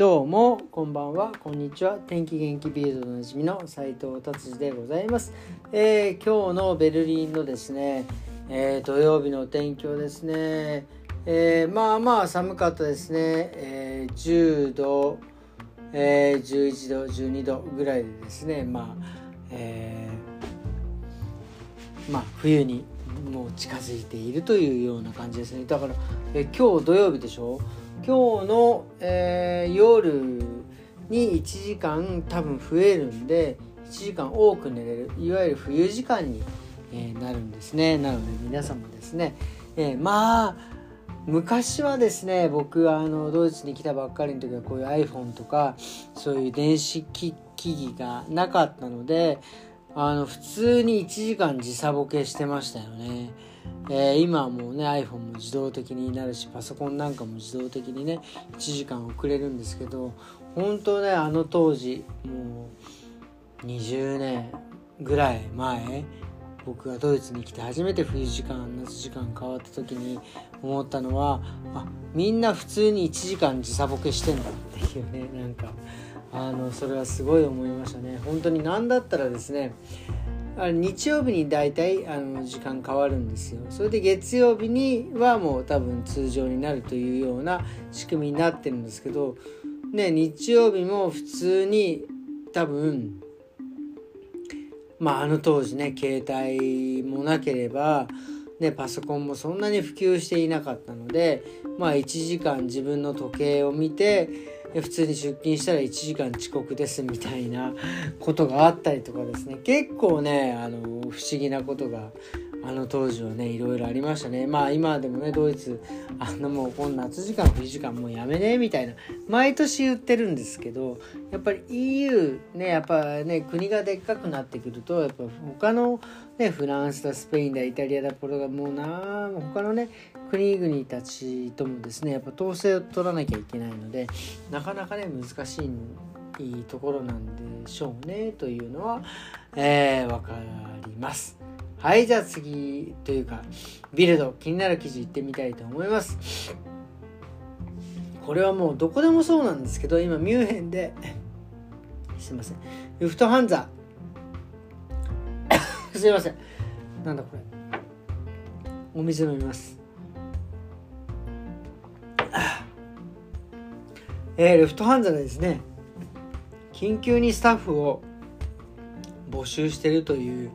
どうもこんばんは。こんにちは。天気元気ビールドのなじみの斉藤達治でございます、えー、今日のベルリンのですね、えー、土曜日の天気をですね、えー、まあまあ寒かったですね、え10度、え11度12度ぐらいでですねまあ、えまあ冬にもう近づいているというような感じですね。だから、え今日土曜日でしょ？今日の、えー、夜に1時間多分増えるんで1時間多く寝れるいわゆる冬時間に、えー、なるんですねなので皆様ですね、えー、まあ昔はですね僕あのドイツに来たばっかりの時はこういう iPhone とかそういう電子機器がなかったのであの普通に1時間時差ボケしてましたよね。えー、今はもうね iPhone も自動的になるしパソコンなんかも自動的にね1時間遅れるんですけど本当ねあの当時もう20年ぐらい前僕がドイツに来て初めて冬時間夏時間変わった時に思ったのはあみんな普通に1時間時差ボケしてんだっていうねなんかあのそれはすごい思いましたね。本当に何だったらですねあ日曜日に大体あの時間変わるんですよ。それで月曜日にはもう多分通常になるというような仕組みになってるんですけどね日曜日も普通に多分まああの当時ね携帯もなければね、パソコンもそんなに普及していなかったので、まあ、1時間自分の時計を見て普通に出勤したら1時間遅刻ですみたいなことがあったりとかですね。結構ねあの不思議なことがあの当時はねいろいろありましたねまあ今でもねドイツあのもうこの夏時間冬時間もうやめねみたいな毎年言ってるんですけどやっぱり EU ねやっぱね国がでっかくなってくるとやっぱ他のねフランスだスペインだイタリアだポルトガルもうな他のね国々たちともですねやっぱ統制を取らなきゃいけないのでなかなかね難しいところなんでしょうねというのは、えー、分かります。はい、じゃあ次というか、ビルド、気になる記事いってみたいと思います。これはもうどこでもそうなんですけど、今ミュンヘンで、すいません、ルフトハンザ、すいません、なんだこれ、お水飲みます。えー、レフトハンザがですね、緊急にスタッフを募集してるという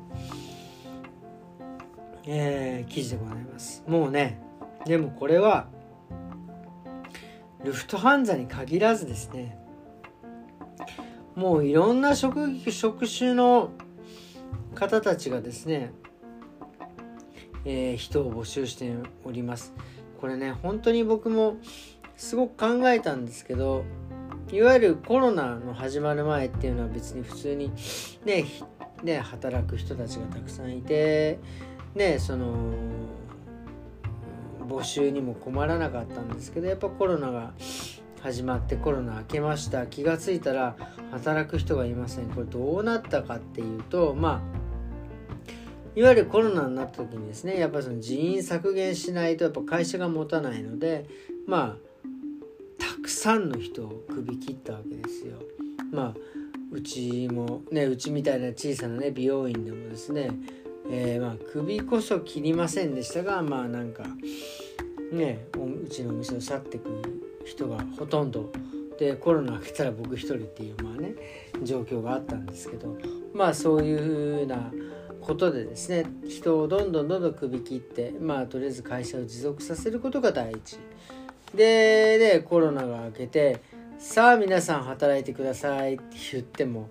えー、記事でございます。もうねでもこれはルフトハンザに限らずですねもういろんな職職種の方たちがですね、えー、人を募集しております。これね本当に僕もすごく考えたんですけどいわゆるコロナの始まる前っていうのは別に普通にねね働く人たちがたくさんいてねその募集にも困らなかったんですけどやっぱコロナが始まってコロナ明けました気が付いたら働く人がいませんこれどうなったかっていうとまあいわゆるコロナになった時にですねやっぱその人員削減しないとやっぱ会社が持たないのでまあたくさんの人を首切ったわけですよ。まあうちもねうちみたいな小さなね美容院でもですねえー、まあ首こそ切りませんでしたがまあなんかねうちのお店を去ってく人がほとんど。でコロナ明けたら僕一人っていうまあね状況があったんですけど。まあそういうふうなことでですね人をどんどんどんどん首切ってまあとりあえず会社を持続させることが第一。ででコロナが明けてさあ皆さん働いてくださいって言っても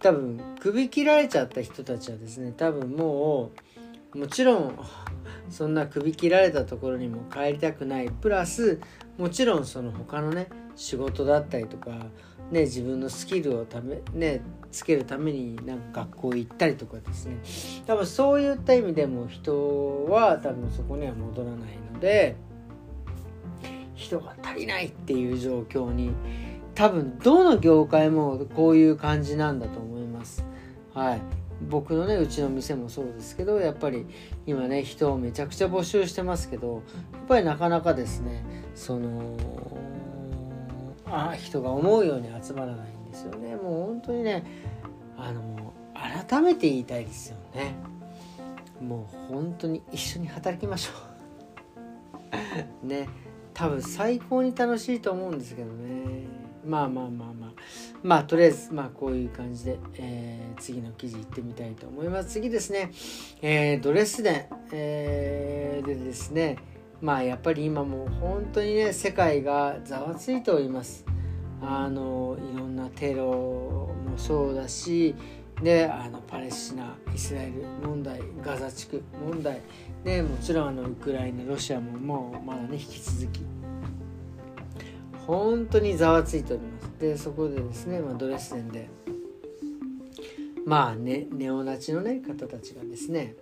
多分首切られちゃった人たちはですね多分もうもちろんそんな首切られたところにも帰りたくない。プラスもちろんその他のね仕事だったりとか、ね、自分のスキルをため、ね、つけるためになんか学校行ったりとかですね。多分そういった意味でも人は多分そこには戻らないので人が足りないっていう状況に多分どの業界もこういう感じなんだと思います。はい、僕のねうちの店もそうですけどやっぱり今ね人をめちゃくちゃ募集してますけどやっぱりなかなかですねそのあ人が思うように集まらないんですよね。もう本当にねあのもう改めて言いたいですよね。もう本当に一緒に働きましょう。ね。多分最高に楽しいと思うんですけどね。まあまあまあまあ。まあとりあえずまあこういう感じで、えー、次の記事いってみたいと思います。次ですね、えー、ドレスデン、えー、でですね。まあやっぱり今もう本当にね世界がざわついております。あのいろんなテロもそうだしであのパレスチナイスラエル問題ガザ地区問題。でもちろんあのウクライナロシアももうまだね引き続き。本当にざわついております。でそこでですね、まあ、ドレスデンでまあねネオナチのね方たちがですね、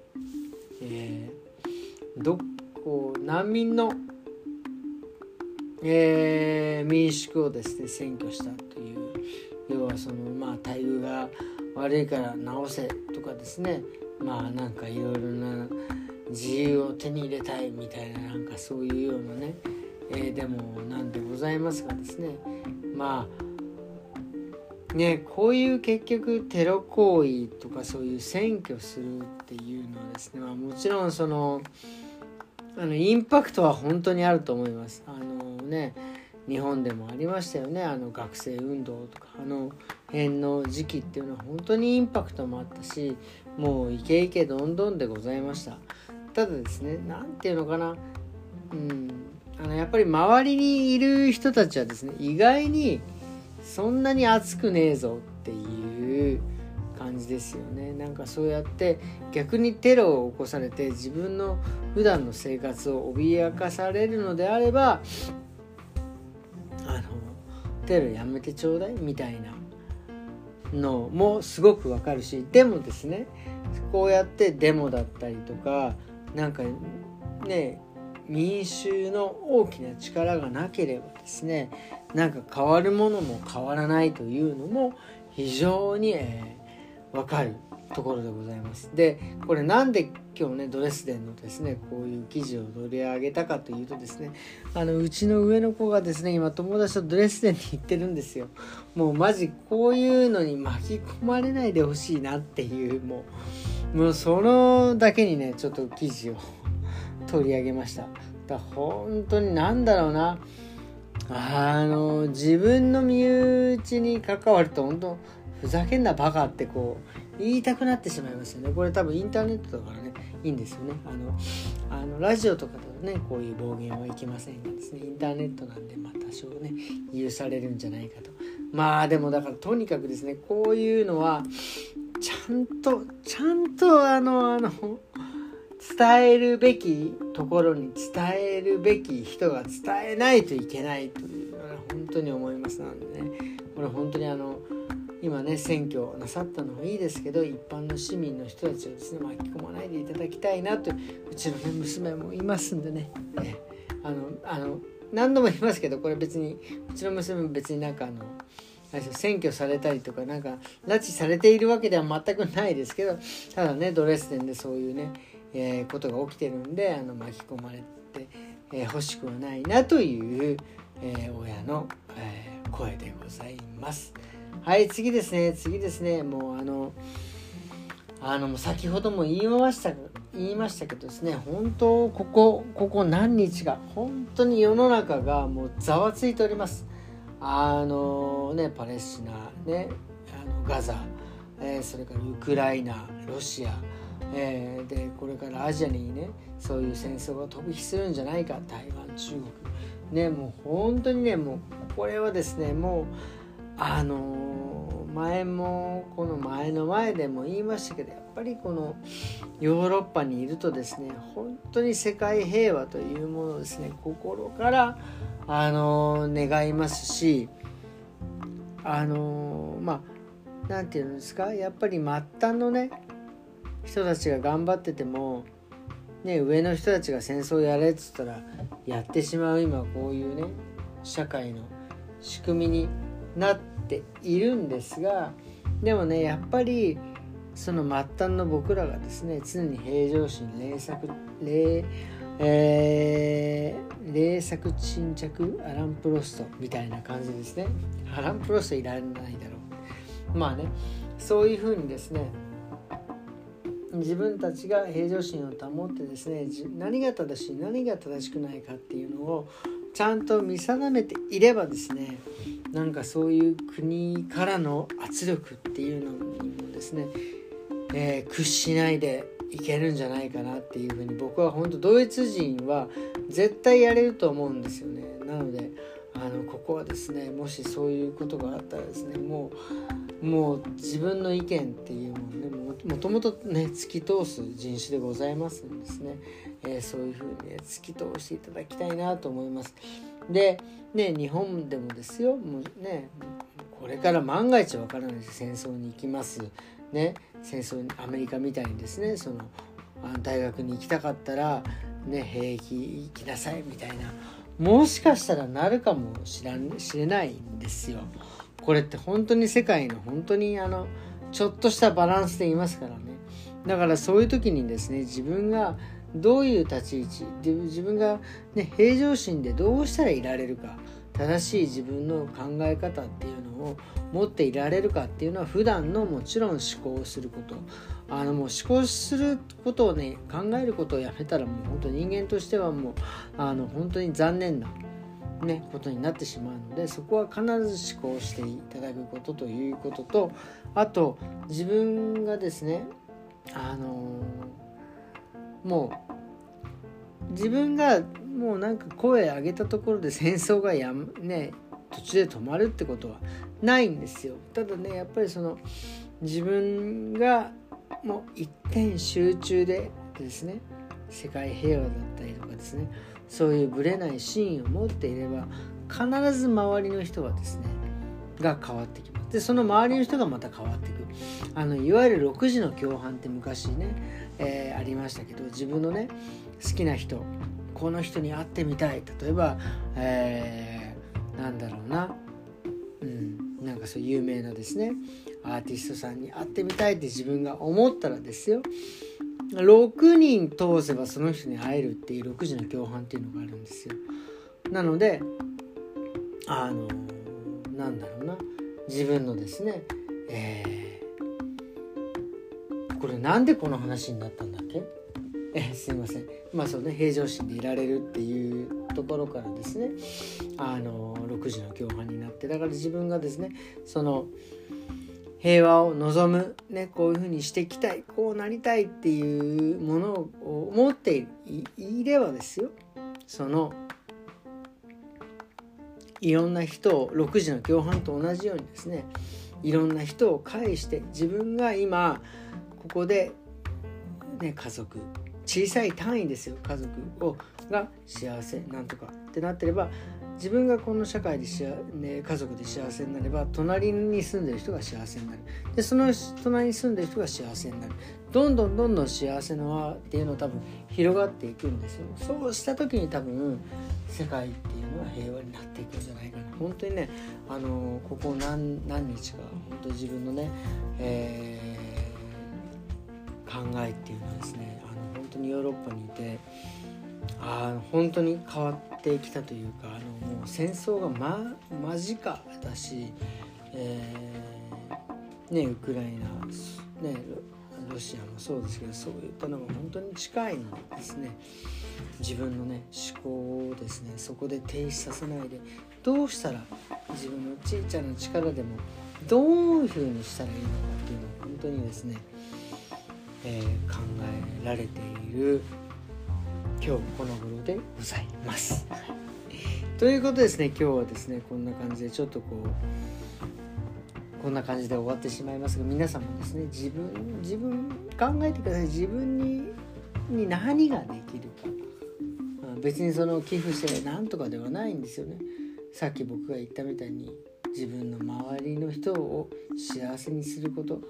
えー、どこ難民の、えー、民宿をですね占拠したという。要はそのまあ待遇が悪いから直せとかですね。まあなんかいろいろな自由を手に入れたいみたいななんかそういうようなね、えー、でもなんでございますがですね。まあねこういう結局テロ行為とかそういう占拠するっていうのはですね、まあ、もちろんそのあのインパクトは本当にあると思います。あのね日本でもありましたよね。あの学生運動とかあの辺の時期っていうのは本当にインパクトもあったしもうイケイケどんどんでございました。ただですね何ていうのかな。うんあのやっぱり周りにいる人たちはですね意外にそんなに熱くねえぞっていう感じですよね。なんかそうやって逆にテロを起こされて自分の普段の生活を脅かされるのであればテロやめてちょうだいみたいなのもすごくわかるしでもですねこうやってデモだったりとかなんかね民衆の大きな力がなければですねなんか変わるものも変わらないというのも非常に、えー、分かる。ところでございます。でこれなんで今日ねドレスデンのですねこういう記事を取り上げたかというとですねあのうちの上の子がですね今友達とドレスデンに行ってるんですよ。もうマジこういうのに巻き込まれないでほしいなっていうもうもうそのだけにねちょっと記事を取り上げました。だ本当に何だろうなあの自分の身内に関わると本当ふざけんなバカってこう言いたくなってしまいますよね。これ多分インターネットだからね。いいんですよね。あのあのラジオとかだとねこういう暴言はいけませんがですね。インターネットなんでまあ多少ね許されるんじゃないかと。まあでもだからとにかくですねこういうのはちゃんとちゃんとあのあの伝えるべきところに伝えるべき人が伝えないといけないというのは本当に思います。のでね。これ本当にあの今ね選挙なさったのはいいですけど一般の市民の人たちをですね巻き込まないでいただきたいなとうちの、ね、娘もいますんでね、えあのあの何度も言いますけどこれ別にうちの娘も別になんかあの選挙されたりとかなんか拉致されているわけでは全くないですけどただねドレスデンでそういうね、えー、ことが起きてるんであの巻き込まれて、えー、欲しくはないなという、えー、親の、え声でございます。はい次ですね。次ですね。もうあのあの先ほども言いました言いましたけどですね。本当ここここ何日か本当に世の中がもうざわついております。あのねパレスチナねあのガザ、えー、それからウクライナロシアえー、でこれからアジアにねそういう戦争が飛び火するんじゃないか。台湾中国。ねもう本当にねもうこれはですねもうあの前もこの前の前でも言いましたけどやっぱりこのヨーロッパにいるとですね本当に世界平和というものをですね心からあの願いますしあのまあ何て言うんですかやっぱり末端のね人たちが頑張っててもね上の人たちが戦争やれっつったらやってしまう今こういうね社会の仕組みになってているんですがでもねやっぱりその末端の僕らがですね常に平常心冷作冷えー、冷作沈着アラン・プロストみたいな感じですね。アラン・プロストいられないだろう。まあねそういうふうにですね自分たちが平常心を保ってですね何が正しい何が正しくないかっていうのをちゃんと見定めていればですねなんかそういう国からの圧力っていうのにもですね、えー、屈しないでいけるんじゃないかなっていうふうに僕は本当ドイツ人は絶対やれると思うんですよね。なのであのここはですねもしそういうことがあったらですねもうもう自分の意見っていうものねもともとね突き通す人種でございますんですね、えー、そういうふうに、ね、突き通していただきたいなと思います。でね日本でもですよもうねこれから万が一わからない戦争に行きますね戦争にアメリカみたいにですねその大学に行きたかったらね兵役行きなさいみたいなもしかしたらなるかもしらしれないんですよ。これって本当に世界の本当にあのちょっとしたバランスでいますからね。だからそういう時にですね自分がどういう立ち位置？で自分が、ね、平常心でどうしたらいられるか正しい自分の考え方っていうのを持っていられるかっていうのは普段のもちろん思考すること。あのもう思考することをね考えることをやめたらもう本当人間としてはもうあの本当に残念な、ね、ことになってしまうのでそこは必ず思考していただくことということとあと自分がですねあのもう自分がもうなんか声上げたところで戦争がやね途中で止まるってことはないんですよ。ただねやっぱりその自分がもう一点集中でですね世界平和だったりとかですねそういうぶれないシーンを持っていれば必ず周りの人がですねが変わってきます。でその周りの人がまた変わっていく。あのいわゆる6時の共犯って昔ね、えー、ありましたけど自分のね好きな人この人に会ってみたい。例えば、えー、なんだろうな、うん、なんかそう有名なですねアーティストさんに会ってみたいって自分が思ったらですよ。6人通せばその人に会えるっていう6時の共犯っていうのがあるんですよ。なのであのなんだろうな。自分のですねえー、これなんでこの話になったんだっけ？えすいません。まあそうね平常心でいられるっていうところからですねあの6時の共犯になってだから自分がですねその平和を望む、ね、こういうふうにしていきたいこうなりたいっていうものを持っていればですよ。そのいろんな人を6時の共犯と同じようにですねいろんな人を介して自分が今ここで、ね、家族小さい単位ですよ家族をが幸せなんとかってなってれば自分がこの社会でしね、家族で幸せになれば隣に住んでる人が幸せになる。でその隣に住んでる人が幸せになる。どんどんどんどん幸せの輪っていうの多分広がっていくんですよ。そうした時に多分世界っていうのは平和になっていくんじゃないかな。本当にねあのここ何何日か本当自分のね、えー、考えっていうのはですねあの本当にヨーロッパにいてあ本当に変わってきたというかあのもう戦争が、ま、間近だし、えー、ね、ウクライナ、ね、ロシアもそうですけどそういったのが本当に近いのでですね自分のね思考をですねそこで停止させないでどうしたら自分の小さな力でもどういうふうにしたらいいのかっていうのを本当にですね、えー、考えられている今日この頃でございます。ということですね今日はですねこんな感じでちょっとこうこんな感じで終わってしまいますが皆さんもですね自分自分考えてください。自分にに何ができるか。別にその寄付してなんとかではないんですよね。さっき僕が言ったみたいに自分の周りの人を幸せにすること。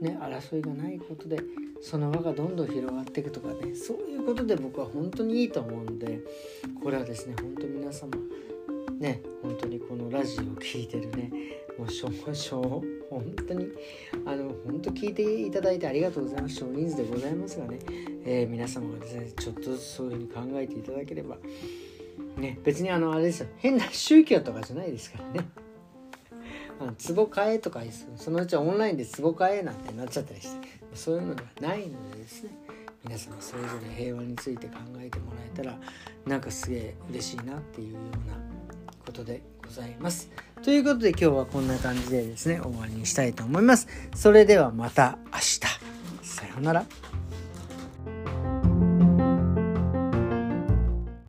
ね争いがないことでその輪がどんどん広がっていくとかね。そういうことで僕は本当にいいと思うのでこれはですね本当皆様ね本当にこのラジオを聴いてるねもう少々本当にあの本当聞いていただいてありがとうございます。少人数でございますがね、えー、皆様がですねちょっとずつそういうふうに考えていただければ。ね別にあのあれですよ。変な宗教とかじゃないですからね。あの壺買えとかそのうちオンラインで壺買えなんてなっちゃったりして。そういうのではないのでですね。皆様それぞれ平和について考えてもらえたらなんかすげえ嬉しいなっていうようなことでございます。ということで今日はこんな感じでですね終わりにしたいと思います。それではまた明日。さようなら。